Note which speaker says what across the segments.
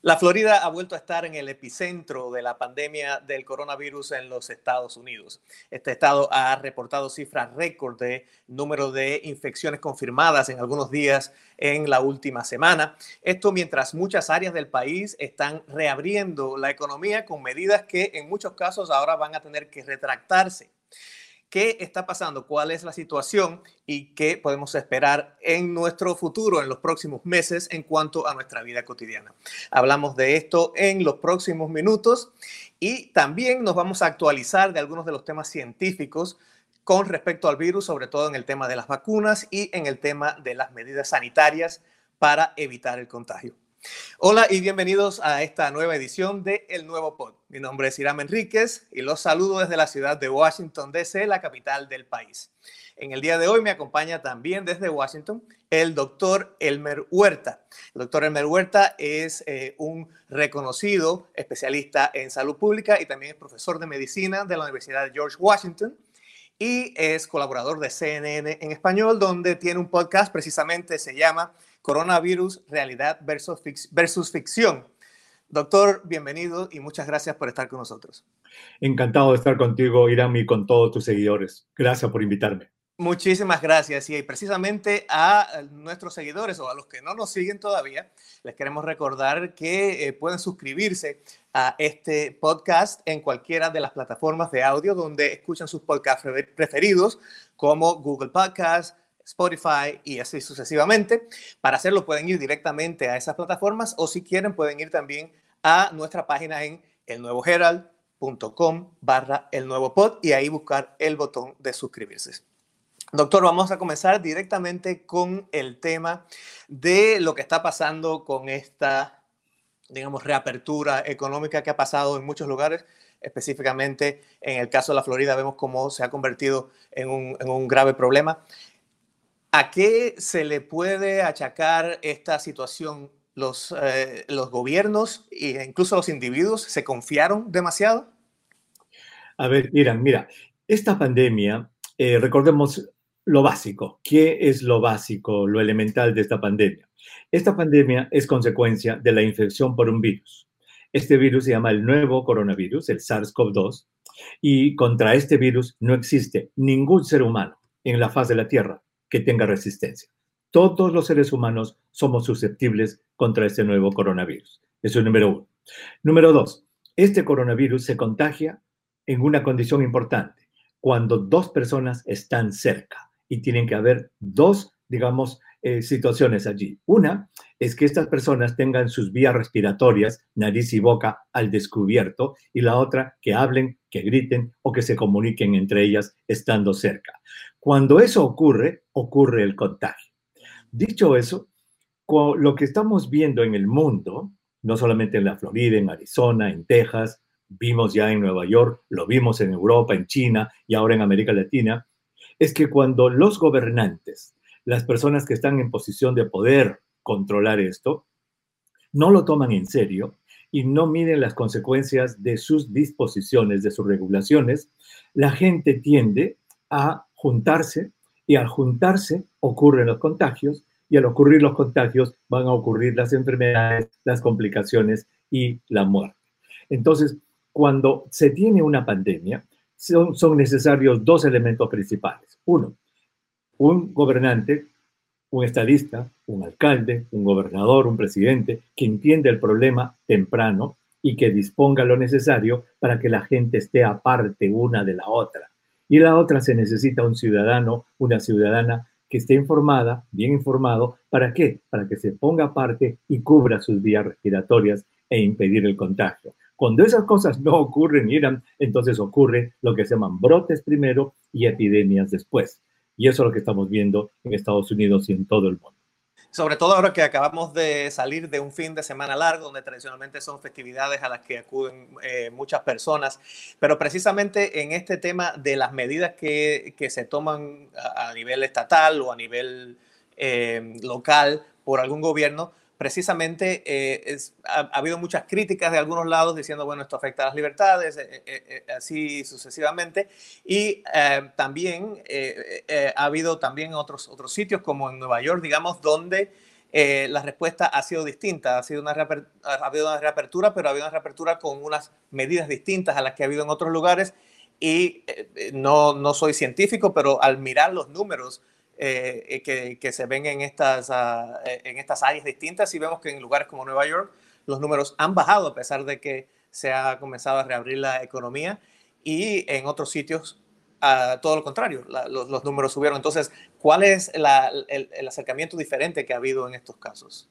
Speaker 1: La Florida ha vuelto a estar en el epicentro de la pandemia del coronavirus en los Estados Unidos. Este estado ha reportado cifras récord de número de infecciones confirmadas en algunos días en la última semana. Esto mientras muchas áreas del país están reabriendo la economía con medidas que en muchos casos ahora van a tener que retractarse qué está pasando, cuál es la situación y qué podemos esperar en nuestro futuro, en los próximos meses, en cuanto a nuestra vida cotidiana. Hablamos de esto en los próximos minutos y también nos vamos a actualizar de algunos de los temas científicos con respecto al virus, sobre todo en el tema de las vacunas y en el tema de las medidas sanitarias para evitar el contagio. Hola y bienvenidos a esta nueva edición de El Nuevo Pod. Mi nombre es Irán Enríquez y los saludo desde la ciudad de Washington, D.C., la capital del país. En el día de hoy me acompaña también desde Washington el doctor Elmer Huerta. El doctor Elmer Huerta es eh, un reconocido especialista en salud pública y también es profesor de medicina de la Universidad de George Washington y es colaborador de CNN en español, donde tiene un podcast precisamente, se llama Coronavirus, Realidad versus, versus Ficción. Doctor, bienvenido y muchas gracias por estar con nosotros.
Speaker 2: Encantado de estar contigo, Irán, y con todos tus seguidores. Gracias por invitarme.
Speaker 1: Muchísimas gracias. Y precisamente a nuestros seguidores o a los que no nos siguen todavía, les queremos recordar que eh, pueden suscribirse a este podcast en cualquiera de las plataformas de audio donde escuchan sus podcasts preferidos, como Google Podcasts, Spotify y así sucesivamente. Para hacerlo pueden ir directamente a esas plataformas o si quieren pueden ir también a nuestra página en elnuevoherald.com barra el nuevo pod y ahí buscar el botón de suscribirse. Doctor, vamos a comenzar directamente con el tema de lo que está pasando con esta, digamos, reapertura económica que ha pasado en muchos lugares, específicamente en el caso de la Florida vemos cómo se ha convertido en un, en un grave problema. ¿A qué se le puede achacar esta situación? ¿Los, eh, los gobiernos e incluso los individuos se confiaron demasiado?
Speaker 2: A ver, Irán, mira, esta pandemia, eh, recordemos lo básico. ¿Qué es lo básico, lo elemental de esta pandemia? Esta pandemia es consecuencia de la infección por un virus. Este virus se llama el nuevo coronavirus, el SARS-CoV-2, y contra este virus no existe ningún ser humano en la faz de la Tierra que tenga resistencia. Todos los seres humanos somos susceptibles contra este nuevo coronavirus. Eso es número uno. Número dos, este coronavirus se contagia en una condición importante, cuando dos personas están cerca y tienen que haber dos, digamos, eh, situaciones allí. Una es que estas personas tengan sus vías respiratorias, nariz y boca al descubierto, y la otra que hablen, que griten o que se comuniquen entre ellas estando cerca. Cuando eso ocurre, ocurre el contagio. Dicho eso, lo que estamos viendo en el mundo, no solamente en la Florida, en Arizona, en Texas, vimos ya en Nueva York, lo vimos en Europa, en China y ahora en América Latina, es que cuando los gobernantes, las personas que están en posición de poder controlar esto, no lo toman en serio y no miden las consecuencias de sus disposiciones, de sus regulaciones, la gente tiende a juntarse y al juntarse ocurren los contagios y al ocurrir los contagios van a ocurrir las enfermedades, las complicaciones y la muerte. Entonces, cuando se tiene una pandemia, son, son necesarios dos elementos principales. Uno, un gobernante, un estadista, un alcalde, un gobernador, un presidente, que entiende el problema temprano y que disponga lo necesario para que la gente esté aparte una de la otra. Y la otra se necesita un ciudadano, una ciudadana que esté informada, bien informado, ¿para qué? Para que se ponga aparte y cubra sus vías respiratorias e impedir el contagio. Cuando esas cosas no ocurren, Irán, entonces ocurre lo que se llaman brotes primero y epidemias después. Y eso es lo que estamos viendo en Estados Unidos y en todo el mundo
Speaker 1: sobre todo ahora que acabamos de salir de un fin de semana largo, donde tradicionalmente son festividades a las que acuden eh, muchas personas, pero precisamente en este tema de las medidas que, que se toman a, nivel estatal o a nivel eh, local por algún gobierno, precisamente eh, ha, habido muchas críticas de algunos lados diciendo, bueno, esto afecta a las libertades, eh, eh, así sucesivamente. Y también ha habido también otros, otros sitios como en Nueva York, digamos, donde eh, la respuesta ha sido distinta. Ha, sido una ha habido una reapertura, pero ha habido una reapertura con unas medidas distintas a las que ha habido en otros lugares. Y eh, no, no soy científico, pero al mirar los números que, que, se ven en estas, ah, en estas áreas distintas, y vemos que en lugares como Nueva York los números han bajado a pesar de que se ha comenzado a reabrir la economía y en otros sitios todo lo contrario, los, números subieron. Entonces, ¿cuál es el, el, acercamiento diferente que ha habido en estos casos?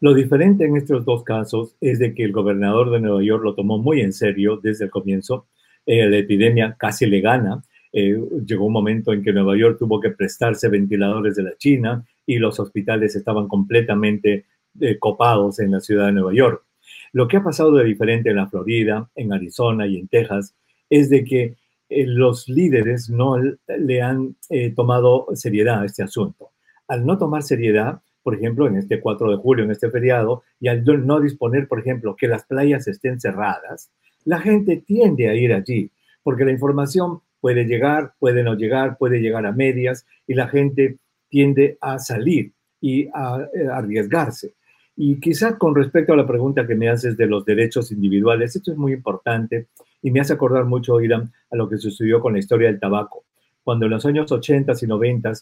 Speaker 2: Lo diferente en estos dos casos es de que el gobernador de Nueva York lo tomó muy en serio desde el comienzo. Eh, la epidemia casi le gana. Eh, llegó un momento en que Nueva York tuvo que prestarse ventiladores de la China y los hospitales estaban completamente eh, copados en la ciudad de Nueva York. Lo que ha pasado de diferente en la Florida, en Arizona y en Texas es de que eh, los líderes no le han tomado seriedad a este asunto. Al no tomar seriedad, por ejemplo, en este 4 de julio, en este feriado, y al no disponer, por ejemplo, que las playas estén cerradas, la gente tiende a ir allí, porque la información puede llegar, puede no llegar, puede llegar a medias, y la gente tiende a salir y a, eh, arriesgarse. Y quizás con respecto a la pregunta que me haces de los derechos individuales, esto es muy importante y me hace acordar mucho, Irán, a lo que sucedió con la historia del tabaco. Cuando en los años 80 y 90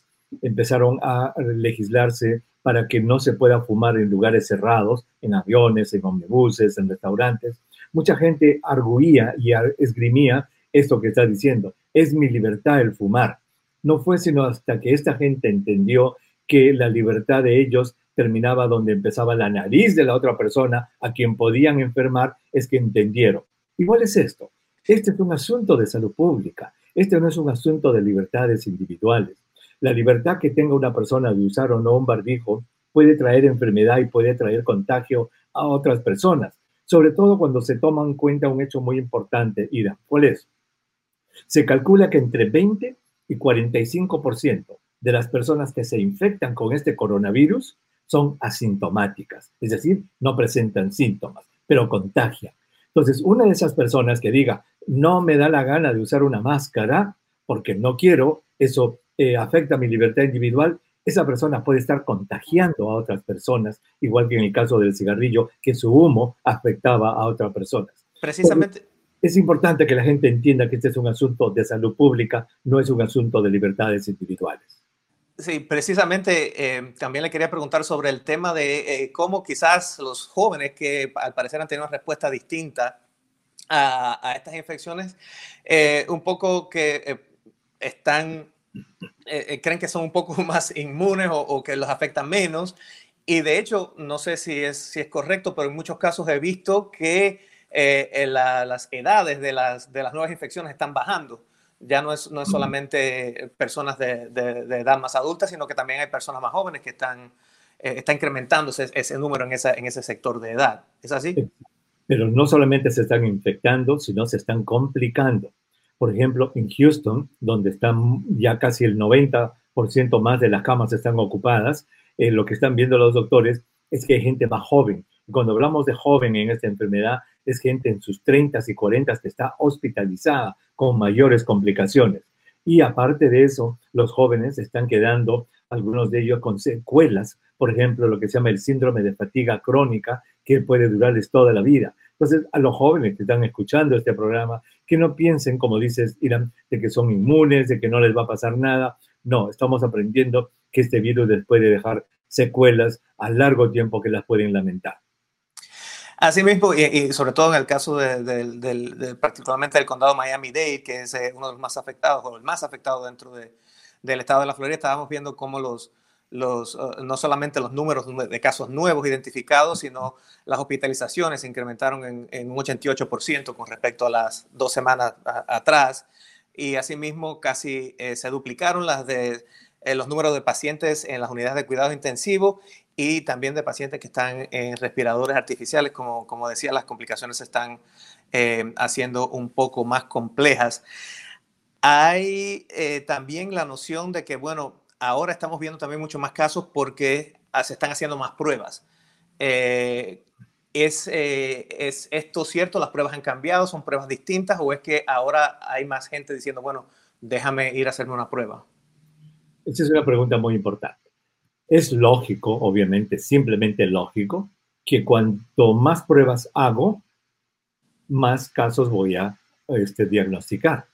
Speaker 2: empezaron a legislarse para que no se pueda fumar en lugares cerrados, en aviones, en omnibuses, en restaurantes, mucha gente arguía y esgrimía esto que está diciendo. Es mi libertad el fumar. No fue sino hasta que esta gente entendió que la libertad de ellos terminaba donde empezaba la nariz de la otra persona a quien podían enfermar, es que entendieron. Igual es esto. Este es un asunto de salud pública. Este no es un asunto de libertades individuales. La libertad que tenga una persona de usar o no un barbijo puede traer enfermedad y puede traer contagio a otras personas, sobre todo cuando se toma en cuenta un hecho muy importante, Ira. ¿Cuál es? Se calcula que entre 20 y 45% de las personas que se infectan con este coronavirus son asintomáticas, es decir, no presentan síntomas, pero contagian. Entonces, una de esas personas que diga, no me da la gana de usar una máscara porque no quiero, eso eh, afecta mi libertad individual, esa persona puede estar contagiando a otras personas, igual que en el caso del cigarrillo, que su humo afectaba a otras personas.
Speaker 1: Precisamente.
Speaker 2: Es importante que la gente entienda que este es un asunto de salud pública, no es un asunto de libertades individuales.
Speaker 1: Sí, precisamente eh, también le quería preguntar sobre el tema de eh, cómo quizás los jóvenes que al parecer han tenido una respuesta distinta a, estas infecciones, eh, un poco que están, creen que son un poco más inmunes o, que los afecta menos. Y de hecho, no sé si es, si es correcto, pero en muchos casos he visto que las edades de las, de las nuevas infecciones están bajando ya no es, no es solamente personas de, de, edad más adulta, sino que también hay personas más jóvenes que están, eh, está incrementándose ese número en, esa, en ese sector de edad. ¿Es así?
Speaker 2: Pero no solamente se están infectando, sino se están complicando. Por ejemplo, en Houston, donde están ya casi el 90% más de las camas están ocupadas, eh, lo que están viendo los doctores es que hay gente más joven. cuando hablamos de joven en esta enfermedad, es gente en sus 30 y 40 que está hospitalizada con mayores complicaciones. Y aparte de eso, los jóvenes están quedando, algunos de ellos con secuelas, por ejemplo, lo que se llama el síndrome de fatiga crónica, que puede durarles toda la vida. Entonces, a los jóvenes que están escuchando este programa, que no piensen, como dices, Irán, de que son inmunes, de que no les va a pasar nada. No, estamos aprendiendo que este virus les puede dejar secuelas a largo tiempo que las pueden lamentar.
Speaker 1: Asimismo, y, y sobre todo en el caso de, particularmente del condado Miami-Dade, que es eh, uno de los más afectados, o el más afectado dentro del estado de la Florida, estábamos viendo cómo los, uh, no solamente los números de casos nuevos identificados, sino las hospitalizaciones se incrementaron en, un 88% con respecto a las dos semanas atrás. Y asimismo, casi eh, se duplicaron las de eh, los números de pacientes en las unidades de cuidados intensivos y también de pacientes que están en respiradores artificiales. Como, como decía, las complicaciones se están eh, haciendo un poco más complejas. Hay eh, también la noción de que, bueno, ahora estamos viendo también muchos más casos porque ah, se están haciendo más pruebas. Eh, ¿es, ¿Es esto cierto? ¿Las pruebas han cambiado? ¿Son pruebas distintas? ¿O es que ahora hay más gente diciendo, bueno, déjame ir a hacerme una prueba?
Speaker 2: Esa es una pregunta muy importante Es lógico, obviamente, simplemente lógico, que cuanto más pruebas hago, más casos voy a este, diagnosticar.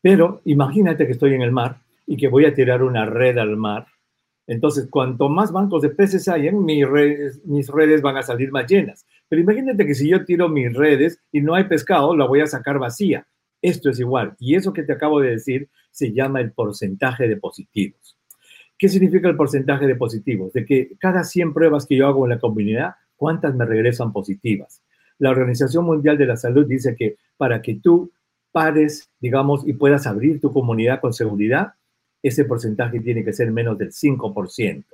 Speaker 2: Pero imagínate que estoy en el mar y que voy a tirar una red al mar. Entonces, cuanto más bancos de peces hay, mis redes, mis redes van a salir más llenas. Pero imagínate que si yo tiro mis redes y no hay pescado, la voy a sacar vacía. Esto es igual. Y eso que te acabo de decir se llama el porcentaje de positivos. ¿Qué significa el porcentaje de positivos? De que cada 100 pruebas que yo hago en la comunidad, ¿cuántas me regresan positivas? La Organización Mundial de la Salud dice que para que tú pares, digamos, y puedas abrir tu comunidad con seguridad, ese porcentaje tiene que ser menos del 5%.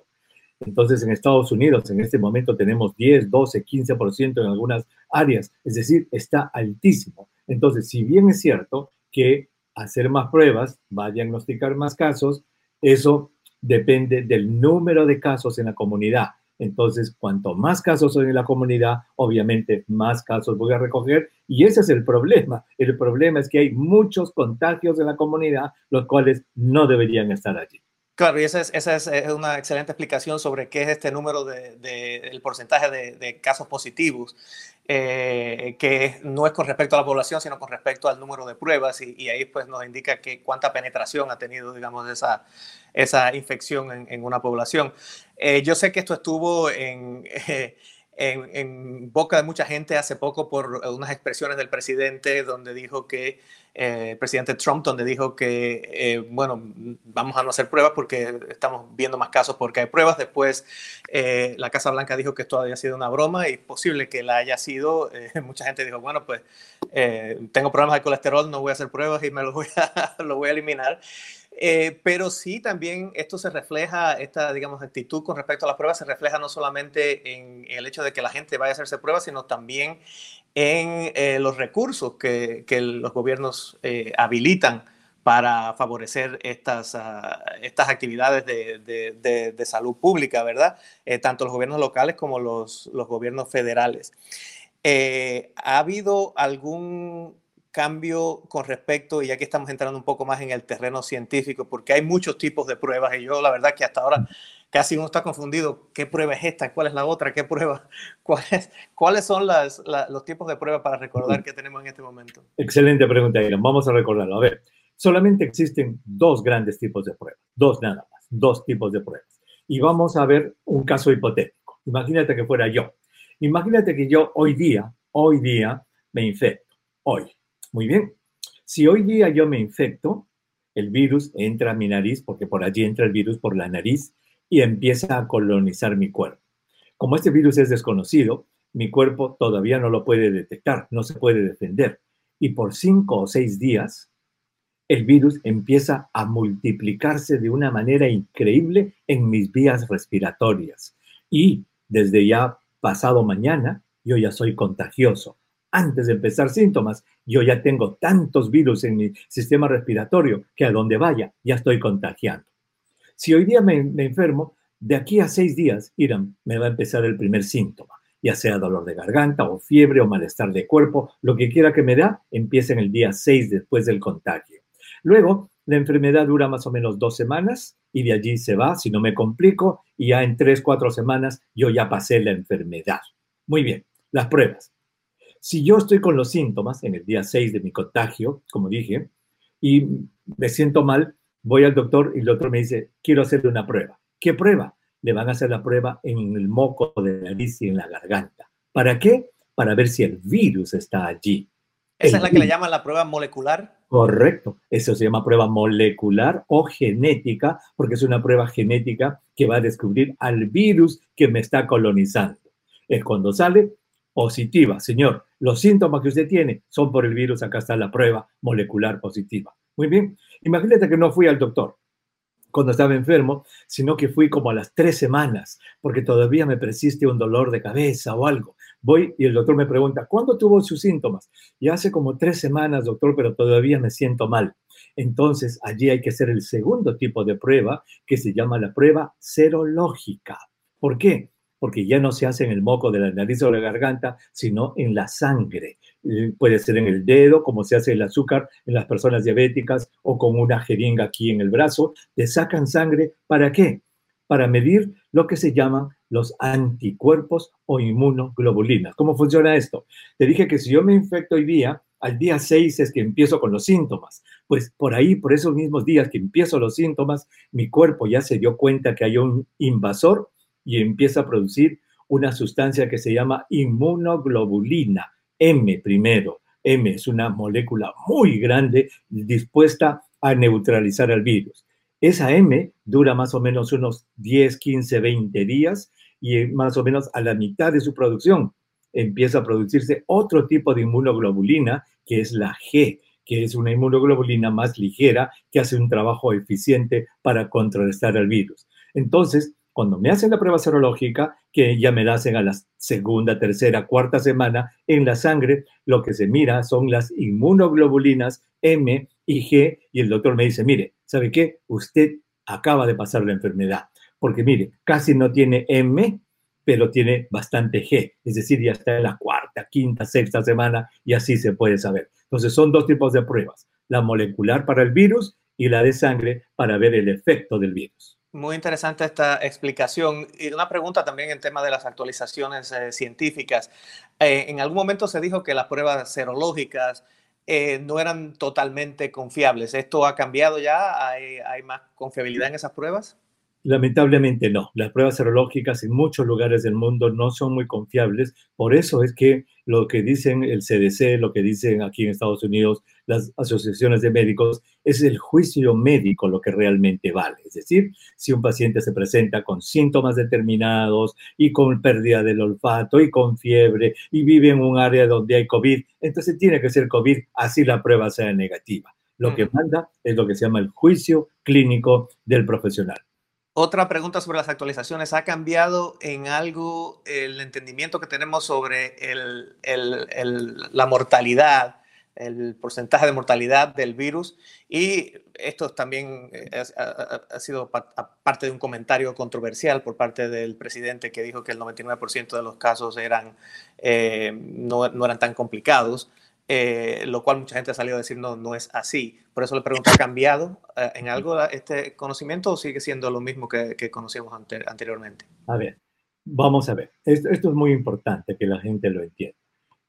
Speaker 2: Entonces, en Estados Unidos, en este momento tenemos 10, 12, 15% en algunas áreas, es decir, está altísimo. Entonces, si bien es cierto que hacer más pruebas va a diagnosticar más casos, eso depende del número de casos en la comunidad. Entonces, cuanto más casos hay en la comunidad, obviamente más casos voy a recoger y ese es el problema. El problema es que hay muchos contagios en la comunidad, los cuales no deberían estar allí.
Speaker 1: Claro, y esa es, es, una excelente explicación sobre qué es este número de, el porcentaje de, casos positivos, eh, que no es con respecto a la población, sino con respecto al número de pruebas, y, ahí pues nos indica que cuánta penetración ha tenido, digamos, esa, esa infección en, una población. Eh, yo sé que esto estuvo en... en, boca de mucha gente hace poco por unas expresiones del presidente donde dijo que, eh, el presidente Trump, donde dijo que, eh, bueno, vamos a no hacer pruebas porque estamos viendo más casos porque hay pruebas. Después eh, la Casa Blanca dijo que esto había sido una broma y posible que la haya sido. mucha gente dijo, bueno, pues tengo problemas de colesterol, no voy a hacer pruebas y me lo voy lo voy a eliminar. Eh, pero sí, también esto se refleja, esta, digamos, actitud con respecto a las pruebas se refleja no solamente en el hecho de que la gente vaya a hacerse pruebas, sino también en eh, los recursos que, que los gobiernos eh, habilitan para favorecer estas, ah, estas actividades de, de, de, salud pública, ¿verdad? tanto los gobiernos locales como los, los gobiernos federales. ¿Ha habido algún cambio con respecto, y aquí estamos entrando un poco más en el terreno científico, porque hay muchos tipos de pruebas y yo la verdad que hasta ahora casi uno está confundido, ¿qué prueba es esta? ¿Cuál es la otra? ¿Qué prueba? ¿Cuáles, cuáles son las, los tipos de pruebas para recordar que tenemos en este momento?
Speaker 2: Excelente pregunta. Vamos a recordarlo. A ver, solamente existen dos grandes tipos de pruebas, dos nada más, dos tipos de pruebas. Y vamos a ver un caso hipotético. Imagínate que fuera yo. Imagínate que yo hoy día, hoy día, me infecto. Hoy, muy bien. Si hoy día yo me infecto, el virus entra a mi nariz, porque por allí entra el virus por la nariz, y empieza a colonizar mi cuerpo. Como este virus es desconocido, mi cuerpo todavía no lo puede detectar, no se puede defender. Y por cinco o seis días, el virus empieza a multiplicarse de una manera increíble en mis vías respiratorias. Y desde ya pasado mañana, yo ya soy contagioso antes de empezar síntomas, yo ya tengo tantos virus en mi sistema respiratorio que a donde vaya ya estoy contagiando. Si hoy día me, enfermo, de aquí a seis días, Irán, me va a empezar el primer síntoma, ya sea dolor de garganta o fiebre o malestar de cuerpo, lo que quiera que me da, empieza en el día seis después del contagio. Luego, la enfermedad dura más o menos dos semanas y de allí se va, si no me complico, y ya en tres, cuatro semanas yo ya pasé la enfermedad. Muy bien, las pruebas. Si yo estoy con los síntomas en el día 6 de mi contagio, como dije, y me siento mal, voy al doctor y el doctor me dice, quiero hacerle una prueba. ¿Qué prueba? Le van a hacer la prueba en el moco de la nariz y en la garganta. ¿Para qué? Para ver si el virus está allí.
Speaker 1: ¿Esa es la que le llaman la prueba molecular?
Speaker 2: Correcto, eso se llama prueba molecular o genética, porque es una prueba genética que va a descubrir al virus que me está colonizando. Es cuando sale positiva, señor. Los síntomas que usted tiene son por el virus, acá está la prueba molecular positiva. Muy bien, imagínate que no fui al doctor cuando estaba enfermo, sino que fui como a las tres semanas, porque todavía me persiste un dolor de cabeza o algo. Voy y el doctor me pregunta, ¿cuándo tuvo sus síntomas? Y hace como tres semanas, doctor, pero todavía me siento mal. Entonces, allí hay que hacer el segundo tipo de prueba, que se llama la prueba serológica. ¿Por qué? Porque ya no se hace en el moco de la nariz o la garganta, sino en la sangre. Eh, puede ser en el dedo, como se hace el azúcar en las personas diabéticas, o con una jeringa aquí en el brazo. Le sacan sangre, ¿para qué? para medir lo que se llaman los anticuerpos o inmunoglobulinas. ¿Cómo funciona esto? Te dije que si yo me infecto hoy día, al día 6 es que empiezo con los síntomas. Pues por ahí, por esos mismos días que empiezo los síntomas, mi cuerpo ya se dio cuenta que hay un invasor y empieza a producir una sustancia que se llama inmunoglobulina, M primero. M es una molécula muy grande dispuesta a neutralizar al virus. Esa M dura más o menos unos 10, 15, 20 días y más o menos a la mitad de su producción empieza a producirse otro tipo de inmunoglobulina que es la G, que es una inmunoglobulina más ligera que hace un trabajo eficiente para contrarrestar al virus. Entonces, cuando me hacen la prueba serológica, que ya me la hacen a la segunda, tercera, cuarta semana, en la sangre lo que se mira son las inmunoglobulinas M y G, y el doctor me dice, mire, ¿sabe qué? Usted acaba de pasar la enfermedad, porque mire, casi no tiene M, pero tiene bastante G, es decir, ya está en la cuarta, quinta, sexta semana y así se puede saber. Entonces son dos tipos de pruebas, la molecular para el virus y la de sangre para ver el efecto del virus.
Speaker 1: Muy interesante esta explicación. Y una pregunta también en tema de las actualizaciones eh, científicas. Eh, en algún momento se dijo que las pruebas serológicas eh, no eran totalmente confiables. ¿Esto ha cambiado ya? ¿Hay, ¿Hay, más confiabilidad en esas pruebas?
Speaker 2: Lamentablemente no. Las pruebas serológicas en muchos lugares del mundo no son muy confiables. Por eso es que lo que dicen el CDC, lo que dicen aquí en Estados Unidos, las asociaciones de médicos, es el juicio médico lo que realmente vale. Es decir, si un paciente se presenta con síntomas determinados y con pérdida del olfato y con fiebre y vive en un área donde hay COVID, entonces tiene que ser COVID, así la prueba sea negativa. Lo que manda es lo que se llama el juicio clínico del profesional.
Speaker 1: Otra pregunta sobre las actualizaciones. ¿Ha cambiado en algo el entendimiento que tenemos sobre el, la mortalidad el porcentaje de mortalidad del virus y esto también eh, ha, sido parte de un comentario controversial por parte del presidente que dijo que el 99% de los casos eran, eh, no, eran tan complicados, eh, lo cual mucha gente ha salido a decir no, no es así. Por eso le pregunto, ¿ha cambiado en algo este conocimiento o sigue siendo lo mismo que, que conocíamos anteriormente?
Speaker 2: A ver, vamos a ver, esto, esto es muy importante que la gente lo entienda.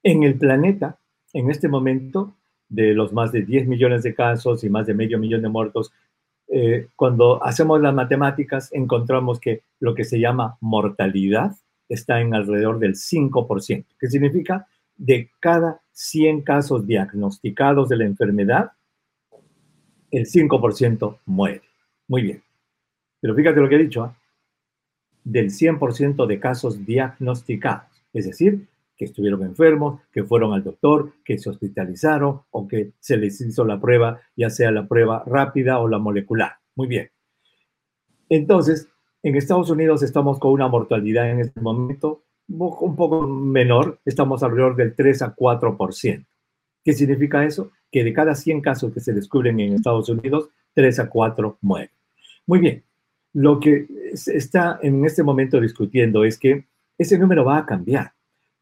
Speaker 2: En el planeta en este momento, de los más de 10 millones de casos y más de medio millón de muertos, eh, cuando hacemos las matemáticas encontramos que lo que se llama mortalidad está en alrededor del 5%, que significa de cada 100 casos diagnosticados de la enfermedad, el 5% muere. Muy bien. Pero fíjate lo que he dicho, ¿ah? del 100% de casos diagnosticados, es decir, que estuvieron enfermos, que fueron al doctor, que se hospitalizaron o que se les hizo la prueba, ya sea la prueba rápida o la molecular. Muy bien. Entonces, en Estados Unidos estamos con una mortalidad en este momento un poco menor, estamos alrededor del 3 a 4%. ¿Qué significa eso? Que de cada 100 casos que se descubren en Estados Unidos, 3 a 4 mueren. Muy bien. Lo que se está en este momento discutiendo es que ese número va a cambiar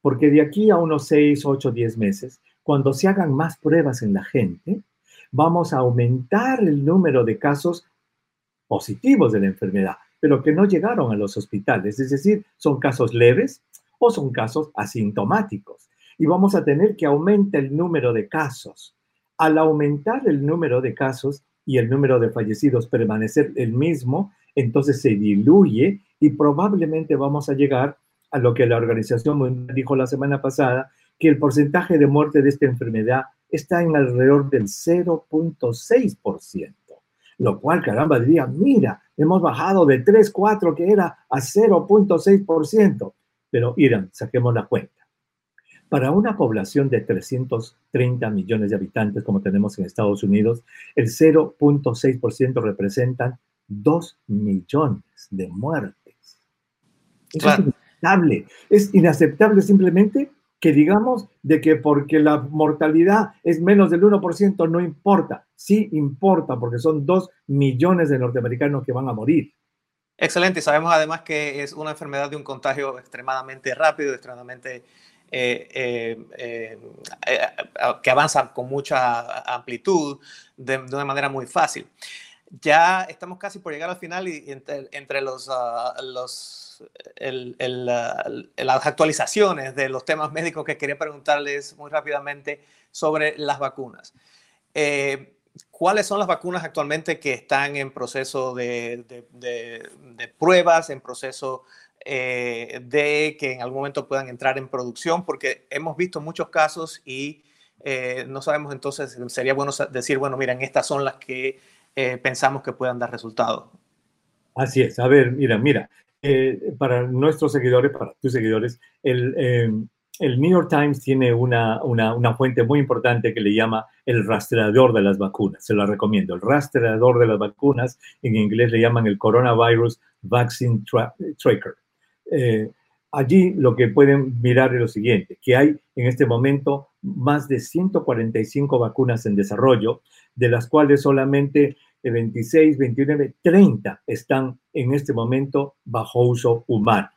Speaker 2: porque de aquí a unos 6, 8, 10 meses, cuando se hagan más pruebas en la gente, vamos a aumentar el número de casos positivos de la enfermedad, pero que no llegaron a los hospitales, es decir, son casos leves o son casos asintomáticos. Y vamos a tener que aumentar el número de casos. Al aumentar el número de casos y el número de fallecidos permanecer el mismo, entonces se diluye y probablemente vamos a llegar a lo que la Organización dijo la semana pasada, que el porcentaje de muerte de esta enfermedad está en alrededor del 0.6%, lo cual, caramba, diría, mira, hemos bajado de 3, 4 que era a 0.6%. Pero, Irán, saquemos la cuenta. Para una población de 330 millones de habitantes como tenemos en Estados Unidos, el 0.6% representan 2 millones de muertes. Claro. Es inaceptable simplemente que digamos de que porque la mortalidad es menos del 1% no importa. Sí importa porque son dos millones de norteamericanos que van a morir.
Speaker 1: Excelente. Sabemos además que es una enfermedad de un contagio extremadamente rápido, extremadamente eh, eh, eh, que avanza con mucha amplitud de, una manera muy fácil. ya estamos casi por llegar al final y entre, ah, ah, las actualizaciones de los temas médicos que quería preguntarles muy rápidamente sobre las vacunas. ¿Cuáles son las vacunas actualmente que están en proceso de, pruebas, en proceso eh, de que en algún momento puedan entrar en producción? Porque hemos visto muchos casos y eh, no sabemos entonces, sería bueno decir, bueno, miren, estas son las que eh, pensamos que puedan dar resultados.
Speaker 2: Así es. A ver, mira, mira, para nuestros seguidores, para tus seguidores, el, el New York Times tiene una, una, una, fuente muy importante que le llama el rastreador de las vacunas. Se lo recomiendo. El rastreador de las vacunas, en inglés le llaman el Coronavirus Vaccine Tracker. allí lo que pueden mirar es lo siguiente, que hay en este momento más de 145 vacunas en desarrollo, de las cuales solamente 26, 29, 30 están en este momento bajo uso humano.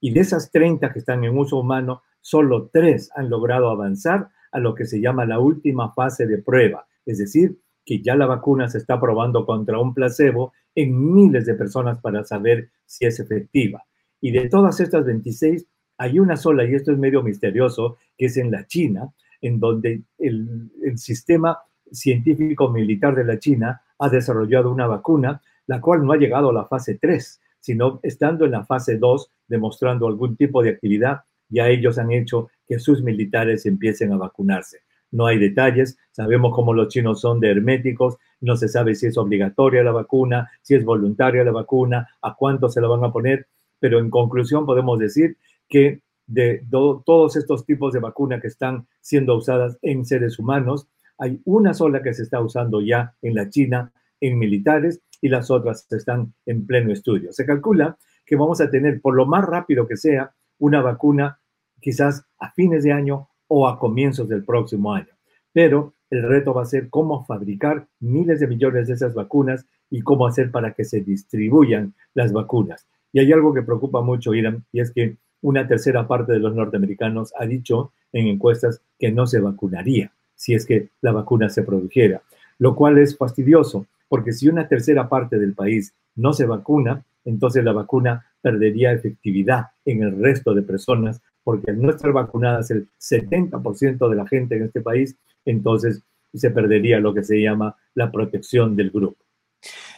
Speaker 2: Y de esas 30 que están en uso humano, solo 3 han logrado avanzar a lo que se llama la última fase de prueba, es decir, que ya la vacuna se está probando contra un placebo en miles de personas para saber si es efectiva. Y de todas estas 26, hay una sola, y esto es medio misterioso, que es en la China, en donde el, el sistema científico militar de la China ha desarrollado una vacuna, la cual no ha llegado a la fase 3, sino estando en la fase 2, demostrando algún tipo de actividad, ya ellos han hecho que sus militares empiecen a vacunarse. No hay detalles, sabemos cómo los chinos son de herméticos, no se sabe si es obligatoria la vacuna, si es voluntaria la vacuna, a cuánto se la van a poner, pero en conclusión podemos decir que de todos estos tipos de vacuna que están siendo usadas en seres humanos, hay una sola que se está usando ya en la China en militares y las otras están en pleno estudio. Se calcula que vamos a tener, por lo más rápido que sea, una vacuna quizás a fines de año o a comienzos del próximo año. Pero el reto va a ser cómo fabricar miles de millones de esas vacunas y cómo hacer para que se distribuyan las vacunas. Y hay algo que preocupa mucho, Irán, y es que una tercera parte de los norteamericanos ha dicho en encuestas que no se vacunaría si es que la vacuna se produjera, lo cual es fastidioso, porque si una tercera parte del país no se vacuna, entonces la vacuna perdería efectividad en el resto de personas, porque al no estar vacunadas el 70% de la gente en este país, entonces se perdería lo que se llama la protección del grupo.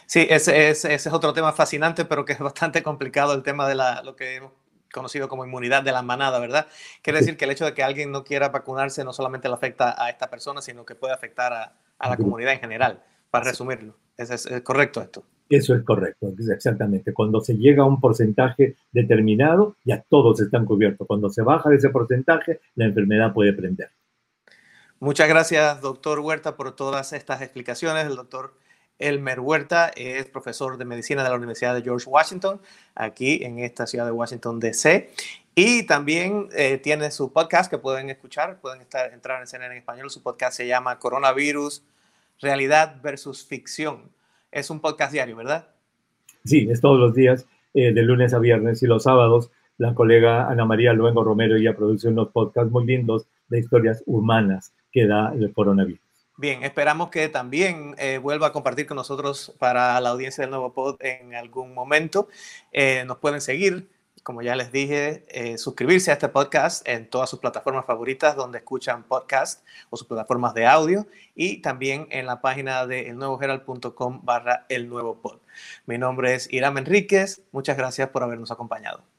Speaker 1: Sí, ese, es otro tema fascinante, pero que es bastante complicado el tema de la, lo que hemos conocido como inmunidad de la manada, ¿verdad? Quiere decir que el hecho de que alguien no quiera vacunarse no solamente le afecta a esta persona, sino que puede afectar a, a la comunidad en general, para resumirlo. ¿Es, ¿Es, correcto esto?
Speaker 2: Eso es correcto, exactamente. Cuando se llega a un porcentaje determinado, ya todos están cubiertos. Cuando se baja de ese porcentaje, la enfermedad puede prender.
Speaker 1: Muchas gracias, doctor Huerta, por todas estas explicaciones. El doctor Elmer Huerta es profesor de medicina de la Universidad de George Washington, aquí en esta ciudad de Washington, D.C. Y también eh, tiene su podcast que pueden escuchar, pueden estar, entrar en CNN en español. Su podcast se llama Coronavirus, Realidad versus Ficción. Es un podcast diario, ¿verdad?
Speaker 2: Sí, es todos los días, eh, de lunes a viernes y los sábados. La colega Ana María Luengo Romero ya produce unos podcasts muy lindos de historias humanas que da el coronavirus.
Speaker 1: Bien, esperamos que también eh, vuelva a compartir con nosotros para la audiencia del nuevo pod en algún momento. Eh, nos pueden seguir, como ya les dije, eh, suscribirse a este podcast en todas sus plataformas favoritas donde escuchan podcast o sus plataformas de audio y también en la página de elnuevoherald.com barra el nuevo pod. Mi nombre es Iram Enríquez. Muchas gracias por habernos acompañado.